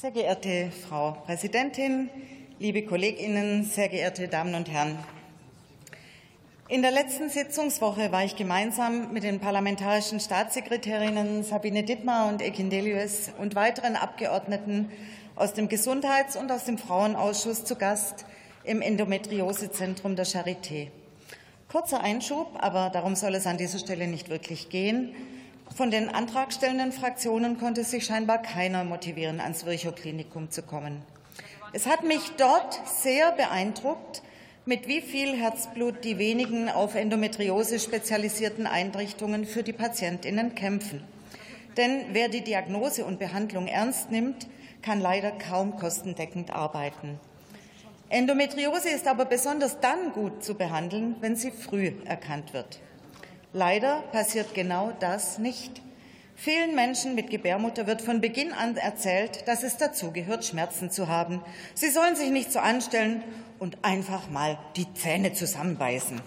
Sehr geehrte Frau Präsidentin, liebe Kolleginnen, sehr geehrte Damen und Herren! In der letzten Sitzungswoche war ich gemeinsam mit den parlamentarischen Staatssekretärinnen Sabine Dittmar und Ekin Delius und weiteren Abgeordneten aus dem Gesundheits- und aus dem Frauenausschuss zu Gast im Endometriosezentrum der Charité. Kurzer Einschub, aber darum soll es an dieser Stelle nicht wirklich gehen. Von den antragstellenden Fraktionen konnte sich scheinbar keiner motivieren, ans Virchow-Klinikum zu kommen. Es hat mich dort sehr beeindruckt, mit wie viel Herzblut die wenigen auf Endometriose spezialisierten Einrichtungen für die Patientinnen kämpfen. Denn wer die Diagnose und Behandlung ernst nimmt, kann leider kaum kostendeckend arbeiten. Endometriose ist aber besonders dann gut zu behandeln, wenn sie früh erkannt wird. Leider passiert genau das nicht. Vielen Menschen mit Gebärmutter wird von Beginn an erzählt, dass es dazugehört, Schmerzen zu haben. Sie sollen sich nicht so anstellen und einfach mal die Zähne zusammenbeißen.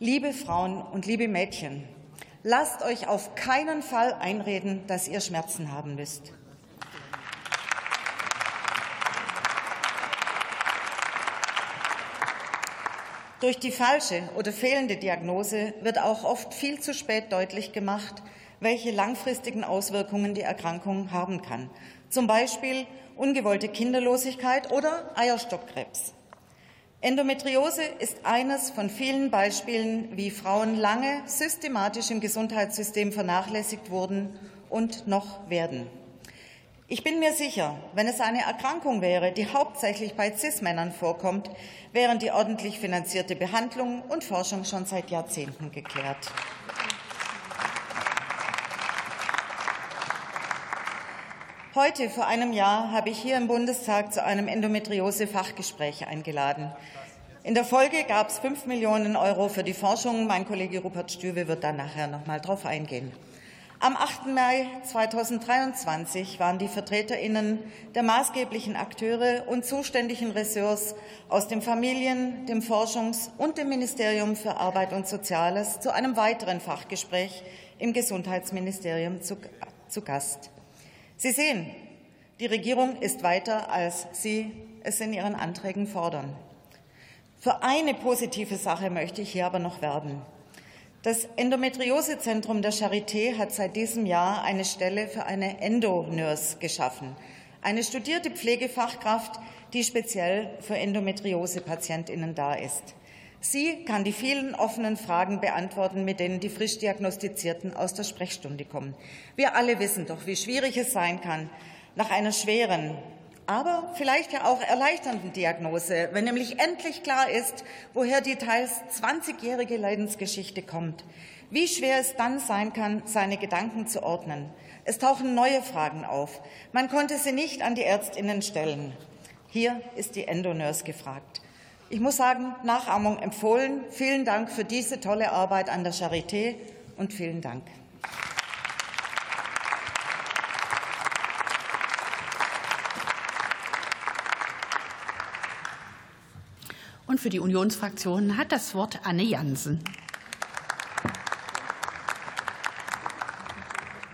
Liebe Frauen und liebe Mädchen, lasst euch auf keinen Fall einreden, dass ihr Schmerzen haben müsst. Durch die falsche oder fehlende Diagnose wird auch oft viel zu spät deutlich gemacht, welche langfristigen Auswirkungen die Erkrankung haben kann. Zum Beispiel ungewollte Kinderlosigkeit oder Eierstockkrebs. Endometriose ist eines von vielen Beispielen, wie Frauen lange systematisch im Gesundheitssystem vernachlässigt wurden und noch werden. Ich bin mir sicher, wenn es eine Erkrankung wäre, die hauptsächlich bei CIS-Männern vorkommt, wären die ordentlich finanzierte Behandlung und Forschung schon seit Jahrzehnten geklärt. Heute vor einem Jahr habe ich hier im Bundestag zu einem Endometriose-Fachgespräch eingeladen. In der Folge gab es fünf Millionen Euro für die Forschung. Mein Kollege Rupert Stüwe wird da nachher noch mal drauf eingehen. Am 8. Mai 2023 waren die Vertreterinnen der maßgeblichen Akteure und zuständigen Ressorts aus dem Familien-, dem Forschungs- und dem Ministerium für Arbeit und Soziales zu einem weiteren Fachgespräch im Gesundheitsministerium zu, zu Gast. Sie sehen, die Regierung ist weiter, als Sie es in Ihren Anträgen fordern. Für eine positive Sache möchte ich hier aber noch werben. Das Endometriosezentrum der Charité hat seit diesem Jahr eine Stelle für eine Endonurse geschaffen, eine studierte Pflegefachkraft, die speziell für Endometriose-Patientinnen da ist. Sie kann die vielen offenen Fragen beantworten, mit denen die frisch Diagnostizierten aus der Sprechstunde kommen. Wir alle wissen doch, wie schwierig es sein kann, nach einer schweren aber vielleicht ja auch erleichternden Diagnose, wenn nämlich endlich klar ist, woher die teils 20-jährige Leidensgeschichte kommt. Wie schwer es dann sein kann, seine Gedanken zu ordnen. Es tauchen neue Fragen auf. Man konnte sie nicht an die Ärztinnen stellen. Hier ist die Endonurse gefragt. Ich muss sagen, Nachahmung empfohlen. Vielen Dank für diese tolle Arbeit an der Charité und vielen Dank. Und für die Unionsfraktion hat das Wort Anne Jansen.